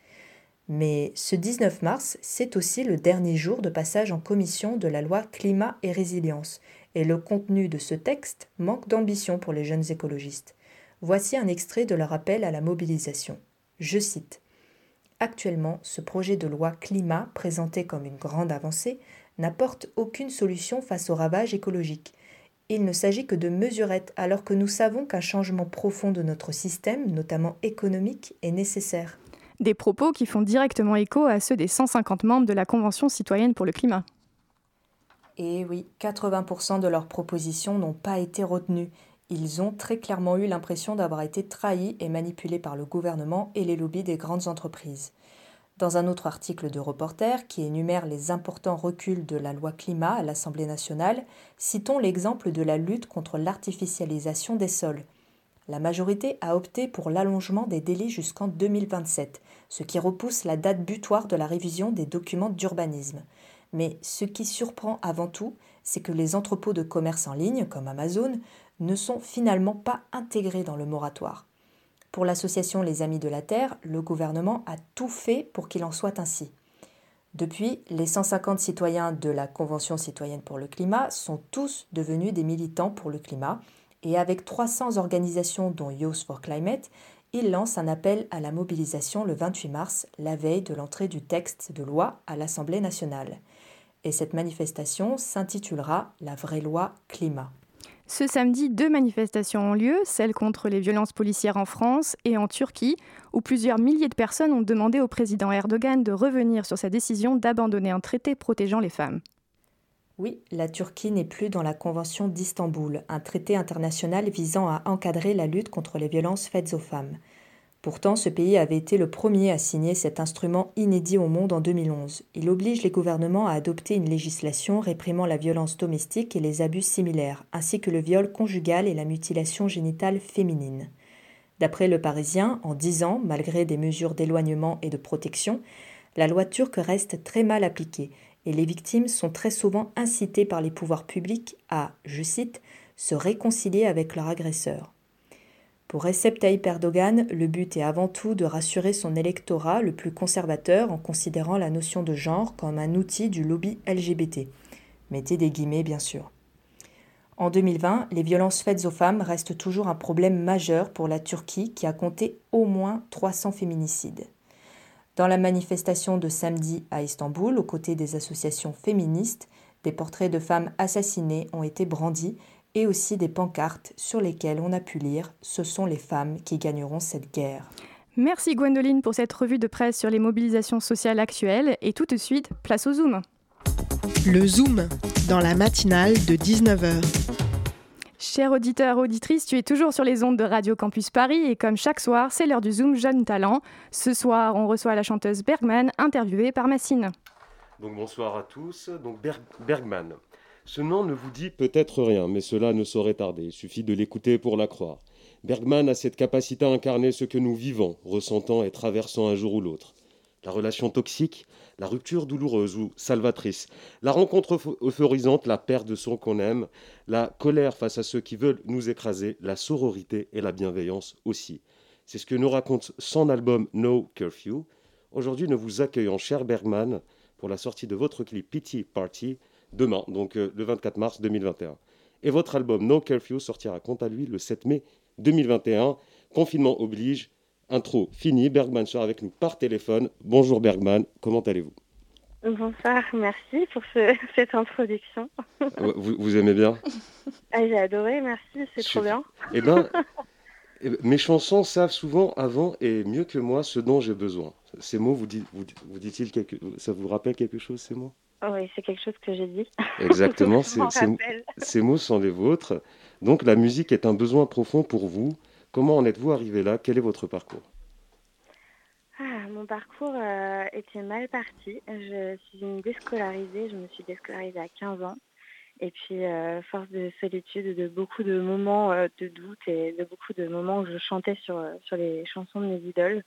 Mais ce 19 mars, c'est aussi le dernier jour de passage en commission de la loi climat et résilience, et le contenu de ce texte manque d'ambition pour les jeunes écologistes. Voici un extrait de leur appel à la mobilisation. Je cite Actuellement, ce projet de loi climat, présenté comme une grande avancée, n'apporte aucune solution face aux ravages écologiques. Il ne s'agit que de mesurettes alors que nous savons qu'un changement profond de notre système, notamment économique, est nécessaire. Des propos qui font directement écho à ceux des 150 membres de la Convention citoyenne pour le climat. Et oui, 80% de leurs propositions n'ont pas été retenues. Ils ont très clairement eu l'impression d'avoir été trahis et manipulés par le gouvernement et les lobbies des grandes entreprises. Dans un autre article de Reporter qui énumère les importants reculs de la loi climat à l'Assemblée nationale, citons l'exemple de la lutte contre l'artificialisation des sols. La majorité a opté pour l'allongement des délais jusqu'en 2027, ce qui repousse la date butoir de la révision des documents d'urbanisme. Mais ce qui surprend avant tout, c'est que les entrepôts de commerce en ligne, comme Amazon, ne sont finalement pas intégrés dans le moratoire. Pour l'association Les Amis de la Terre, le gouvernement a tout fait pour qu'il en soit ainsi. Depuis, les 150 citoyens de la Convention citoyenne pour le climat sont tous devenus des militants pour le climat, et avec 300 organisations dont Youth for Climate, ils lancent un appel à la mobilisation le 28 mars, la veille de l'entrée du texte de loi à l'Assemblée nationale. Et cette manifestation s'intitulera La vraie loi climat. Ce samedi, deux manifestations ont lieu, celle contre les violences policières en France et en Turquie, où plusieurs milliers de personnes ont demandé au président Erdogan de revenir sur sa décision d'abandonner un traité protégeant les femmes. Oui, la Turquie n'est plus dans la Convention d'Istanbul, un traité international visant à encadrer la lutte contre les violences faites aux femmes. Pourtant, ce pays avait été le premier à signer cet instrument inédit au monde en 2011. Il oblige les gouvernements à adopter une législation réprimant la violence domestique et les abus similaires, ainsi que le viol conjugal et la mutilation génitale féminine. D'après le Parisien, en dix ans, malgré des mesures d'éloignement et de protection, la loi turque reste très mal appliquée et les victimes sont très souvent incitées par les pouvoirs publics à, je cite, se réconcilier avec leur agresseur. Pour Recep Tayyip Erdogan, le but est avant tout de rassurer son électorat le plus conservateur en considérant la notion de genre comme un outil du lobby LGBT. Mettez des guillemets, bien sûr. En 2020, les violences faites aux femmes restent toujours un problème majeur pour la Turquie qui a compté au moins 300 féminicides. Dans la manifestation de samedi à Istanbul, aux côtés des associations féministes, des portraits de femmes assassinées ont été brandis et aussi des pancartes sur lesquelles on a pu lire Ce sont les femmes qui gagneront cette guerre. Merci Gwendoline pour cette revue de presse sur les mobilisations sociales actuelles et tout de suite, place au Zoom. Le Zoom, dans la matinale de 19h. Chers auditeurs, auditrices, tu es toujours sur les ondes de Radio Campus Paris et comme chaque soir, c'est l'heure du Zoom Jeune Talent. Ce soir, on reçoit la chanteuse Bergman, interviewée par Massine. Donc bonsoir à tous. Donc Bergman, ce nom ne vous dit peut-être rien, mais cela ne saurait tarder, il suffit de l'écouter pour la croire. Bergman a cette capacité à incarner ce que nous vivons, ressentant et traversant un jour ou l'autre. La relation toxique, la rupture douloureuse ou salvatrice, la rencontre euphorisante, la perte de son qu'on aime, la colère face à ceux qui veulent nous écraser, la sororité et la bienveillance aussi. C'est ce que nous raconte son album No Curfew. Aujourd'hui, nous vous accueillons, cher Bergman, pour la sortie de votre clip Pity Party, demain, donc euh, le 24 mars 2021. Et votre album No Curfew sortira quant à lui le 7 mai 2021. Confinement oblige. Intro fini. Bergman sera avec nous par téléphone. Bonjour Bergman, comment allez-vous? Bonsoir, merci pour cette introduction. Ah, vous, aimez bien? Ah, J'ai adoré, merci, c'est trop bien. Eh bien, eh ben, mes chansons savent souvent avant et mieux que moi ce dont j'ai besoin. Ces mots, vous, dit, vous, vous dit-il quelque, ça vous rappelle quelque chose ces mots? Oui, c'est quelque chose que j'ai dit. Exactement, ces mots sont les vôtres. Donc la musique est un besoin profond pour vous. Comment en êtes-vous arrivé là? Quel est votre parcours? Ah, Mon parcours euh, était mal parti. Je suis une déscolarisée. Je me suis déscolarisée à 15 ans. Et puis, euh, force de solitude, de beaucoup de moments euh, de doute et de beaucoup de moments où je chantais sur, sur les chansons de mes idoles,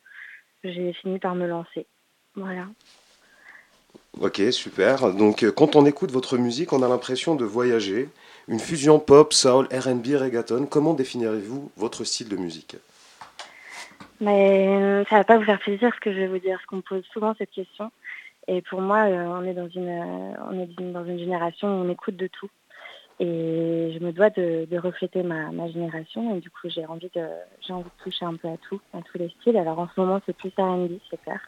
j'ai fini par me lancer. Voilà. Ok, super. Donc, euh, quand on écoute votre musique, on a l'impression de voyager. Une fusion pop, soul, RB, reggaeton. Comment définirez-vous votre style de musique? Mais ça va pas vous faire plaisir ce que je vais vous dire, parce qu'on me pose souvent cette question. Et pour moi, on est dans une, on est dans une génération où on écoute de tout. Et je me dois de, refléter ma, génération. Et du coup, j'ai envie, de, j'ai envie de toucher un peu à tout, à tous les styles. Alors en ce moment, c'est plus R&B, c'est clair.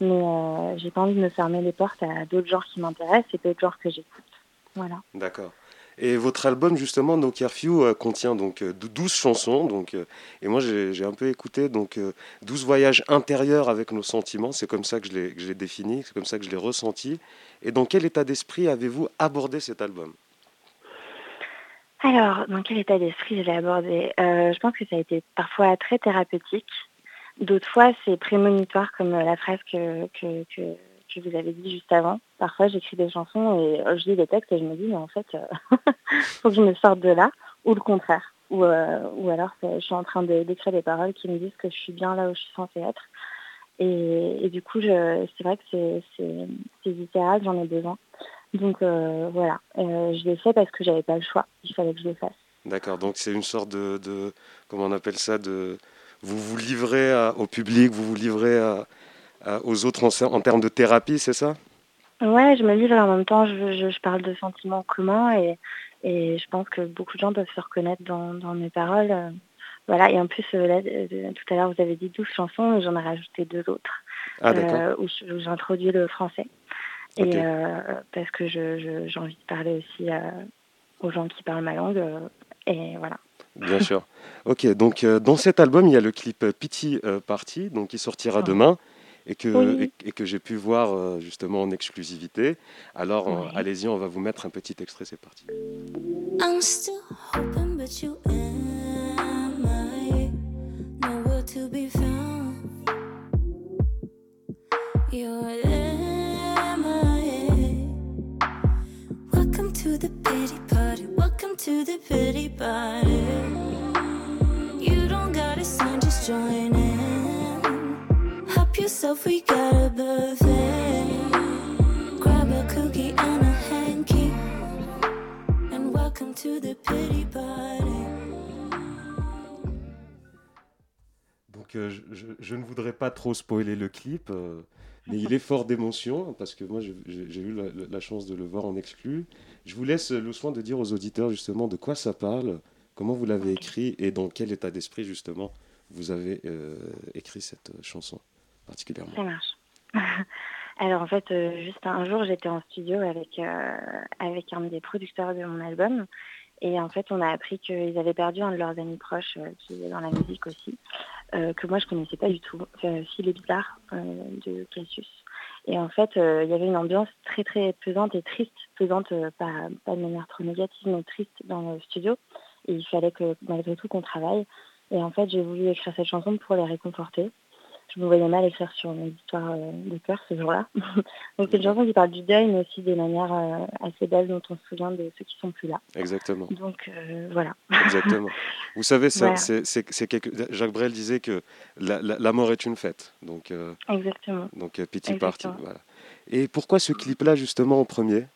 Mais euh, j'ai pas envie de me fermer les portes à d'autres genres qui m'intéressent et d'autres genres que j'écoute. Voilà. D'accord. Et votre album, justement, No Curfew, euh, contient donc 12 euh, chansons. Donc, et moi, j'ai un peu écouté donc 12 voyages intérieurs avec nos sentiments. C'est comme ça que je l'ai défini, c'est comme ça que je l'ai ressenti. Et dans quel état d'esprit avez-vous abordé cet album? Alors, dans quel état d'esprit je l'ai abordé? Euh, Je pense que ça a été parfois très thérapeutique. D'autres fois, c'est prémonitoire, comme la phrase que, que, que, vous avez dit juste avant. Parfois, j'écris des chansons et euh, je lis des textes et je me dis, mais en fait, il euh, faut que je me sorte de là, ou le contraire. Ou, ou alors, je suis en train d'écrire des paroles qui me disent que je suis bien là où je suis censée être. Et, du coup, c'est vrai que c'est littéral, j'en ai besoin. Donc euh, voilà, euh, je l'ai fait parce que j'avais pas le choix. Il fallait que je le fasse. D'accord, donc c'est une sorte de, comment on appelle ça, de vous vous livrez au public, vous vous livrez aux autres en, en, termes de thérapie, c'est ça? Ouais, je me livre en même temps, je, parle de sentiments communs et, et, je pense que beaucoup de gens peuvent se reconnaître dans, mes paroles. Voilà, et en plus, euh, tout à l'heure, vous avez dit 12 chansons, j'en ai rajouté deux autres, ah, où j'ai introduit le français. Et euh, parce que j'ai envie de parler aussi euh, aux gens qui parlent ma langue. Euh, et voilà. Bien sûr. Ok, donc dans cet album, il y a le clip Pity Party, donc qui sortira demain et que, et, que j'ai pu voir justement en exclusivité. Alors allez-y, on va vous mettre un petit extrait, c'est parti. I'm still hoping, but you to to the pity party. You don't gotta sign, just join in. Help yourself, we got a buffet. Grab a cookie and a hanky. And welcome to the pity party. Donc, euh, je, je, ne voudrais pas trop spoiler le clip. Euh, mais il est fort d'émotion parce que moi j'ai eu la, la, chance de le voir en exclu. Je vous laisse le soin de dire aux auditeurs justement de quoi ça parle, comment vous l'avez écrit et dans quel état d'esprit justement vous avez euh, écrit cette chanson particulièrement. Ça marche. Alors en fait, euh, juste un jour, j'étais en studio avec, euh, avec un des producteurs de mon album. Et en fait, on a appris qu'ils avaient perdu un de leurs amis proches qui est dans la musique aussi, que moi je connaissais pas du tout, Philippe Bizarre de Cassius. Et en fait, euh, il y avait une ambiance très très pesante et triste, pesante euh, pas, de manière trop négative, mais triste dans le studio. Et il fallait que malgré tout qu'on travaille. Et en fait, j'ai voulu écrire cette chanson pour les réconforter je me voyais mal écrire sur une histoire euh, de cœur ce jour-là. Donc c'est une chanson qui parle du deuil, mais aussi des manières euh, assez belles dont on se souvient de ceux qui sont plus là. Exactement. Donc euh, voilà. Exactement. Vous savez, ça, c'est, quelque... Jacques Brel disait que la, mort est une fête. Donc, Exactement. Donc petit parti. Voilà. Et pourquoi ce clip-là justement en premier?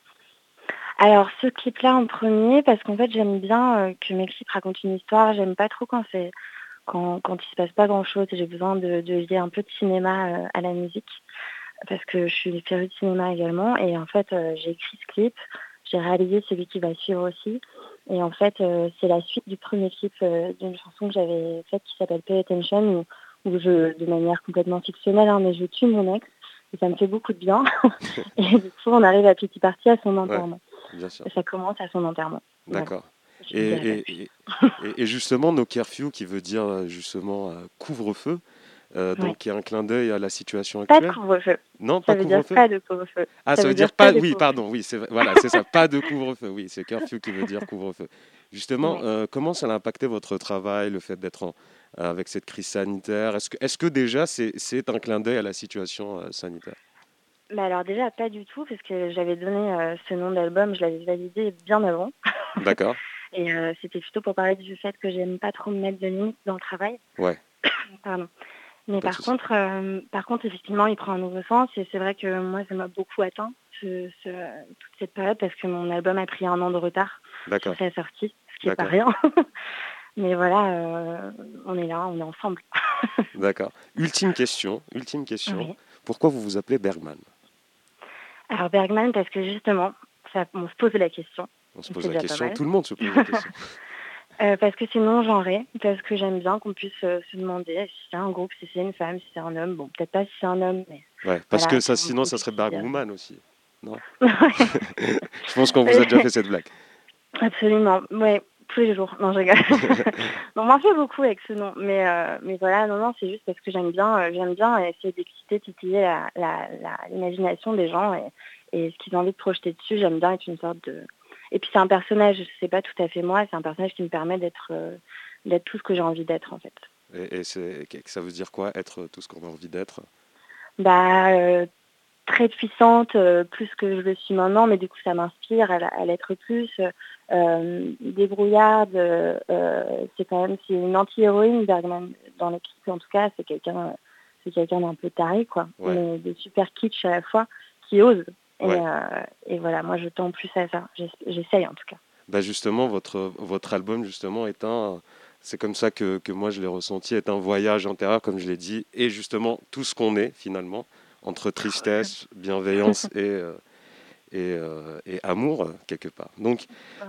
Alors ce clip-là en premier, parce qu'en fait j'aime bien que mes clips racontent une histoire, j'aime pas trop quand c'est quand, quand il se passe pas grand-chose, j'ai besoin de, de, lier un peu de cinéma euh, à la musique, parce que je suis férue de cinéma également. Et en fait, euh, j'ai écrit ce clip, j'ai réalisé celui qui va suivre aussi. Et en fait, euh, c'est la suite du premier clip d'une chanson que j'avais faite qui s'appelle Pay Attention, où, où, je, de manière complètement fictionnelle, hein, mais je tue mon ex. Et ça me fait beaucoup de bien. et du coup, on arrive à Petit Parti à son enterrement. ça commence à son enterrement. D'accord. Et, et, justement, No Curfew, qui veut dire euh, justement euh, couvre-feu, euh, donc qui est un clin d'œil à la situation actuelle. Pas de couvre-feu. Non, ça pas veut dire pas de couvre-feu. Ah, ça, veut dire, pas. Oui, pardon. Oui, c'est voilà, c'est ça. Pas de couvre-feu. Oui, c'est curfew qui veut dire couvre-feu. Justement, comment ça a impacté votre travail, le fait d'être avec cette crise sanitaire? Est-ce que, est-ce que déjà c'est un clin d'œil à la situation sanitaire? Bah alors déjà pas du tout parce que j'avais donné ce nom d'album, je l'avais validé bien avant. D'accord. Et euh, c'était plutôt pour parler du fait que j'aime pas trop me mettre de limites dans le travail. Ouais. Pardon. Mais par contre, euh, par contre, effectivement, il prend un nouveau sens et c'est vrai que moi, ça m'a beaucoup atteint ce, toute cette période parce que mon album a pris un an de retard sur sa sortie, ce qui n'est pas rien. mais voilà, on est là, on est ensemble. D'accord. Ultime question, ultime question. Pourquoi vous vous appelez Bergman? Alors Bergman, parce que justement, ça, on se pose la question. On se pose la question, tout le monde se pose la question. Euh, parce que c'est non-genré, parce que j'aime bien qu'on puisse euh, se demander si c'est un groupe, si c'est une femme, si c'est un homme. Bon, peut-être pas si c'est un homme, mais. Ouais, parce que ça, sinon, ça serait Bergwoman aussi. Non Je pense qu'on vous a déjà fait cette blague. Absolument, ouais, tous les jours. Non, je rigole. on m'en fait beaucoup avec ce nom, mais, euh, mais voilà, non, non, c'est juste parce que j'aime bien, j'aime bien essayer d'exciter, titiller l'imagination des gens et, et ce qu'ils ont envie de projeter dessus. J'aime bien être une sorte de et puis c'est un personnage, c'est pas tout à fait moi, c'est un personnage qui me permet d'être euh, d'être tout ce que j'ai envie d'être en fait. Et, et ça veut dire quoi, être tout ce qu'on a envie d'être? Bah euh, très puissante, euh, plus que je le suis maintenant, mais du coup ça m'inspire à, l'être plus. débrouillarde, c'est quand même c'est une anti-héroïne dans l'équipe en tout cas, c'est quelqu'un c'est quelqu'un d'un peu taré quoi, mais de super kitsch à la fois, qui ose euh, et, voilà, moi je tends plus à ça. J'essaye en tout cas. Bah justement, votre, votre album justement est un, c'est comme ça que, que moi je l'ai ressenti, est un voyage intérieur, comme je l'ai dit, et justement tout ce qu'on est finalement, entre tristesse, bienveillance et, euh, euh, et, amour quelque part. Donc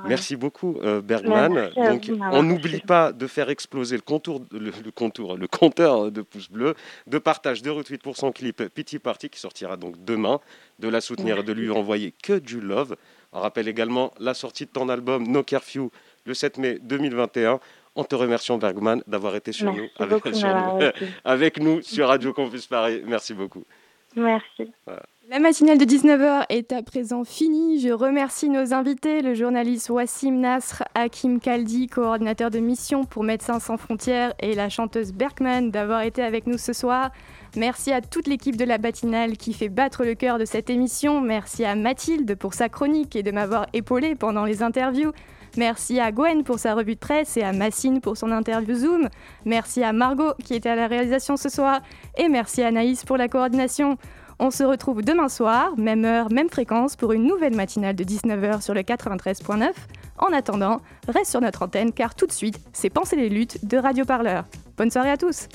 merci beaucoup Bergman. Donc on n'oublie pas de faire exploser le contour, le, contour, le compteur de pouces bleus, de partage, de retweet pour son clip Pity Party qui sortira donc demain, de la soutenir et de lui envoyer que du love. On rappelle également la sortie de ton album No Curfew le 7 mai 2021. En te remerciant Bergman d'avoir été sur nous, avec, avec, nous sur Radio Campus Paris. Merci beaucoup. Merci. La matinale de 19h est à présent finie. Je remercie nos invités, le journaliste Wassim Nasr, Hakim Kaldi, coordinateur de mission pour Médecins sans frontières, et la chanteuse Berkman d'avoir été avec nous ce soir. Merci à toute l'équipe de la matinale qui fait battre le cœur de cette émission. Merci à Mathilde pour sa chronique et de m'avoir épaulé pendant les interviews. Merci à Gwen pour sa revue de presse et à Massine pour son interview Zoom. Merci à Margot qui était à la réalisation ce soir. Et merci à Naïs pour la coordination. On se retrouve demain soir, même heure, même fréquence, pour une nouvelle matinale de 19h sur le 93.9. En attendant, reste sur notre antenne car tout de suite, c'est Penser les luttes de Radio Parleur. Bonne soirée à tous!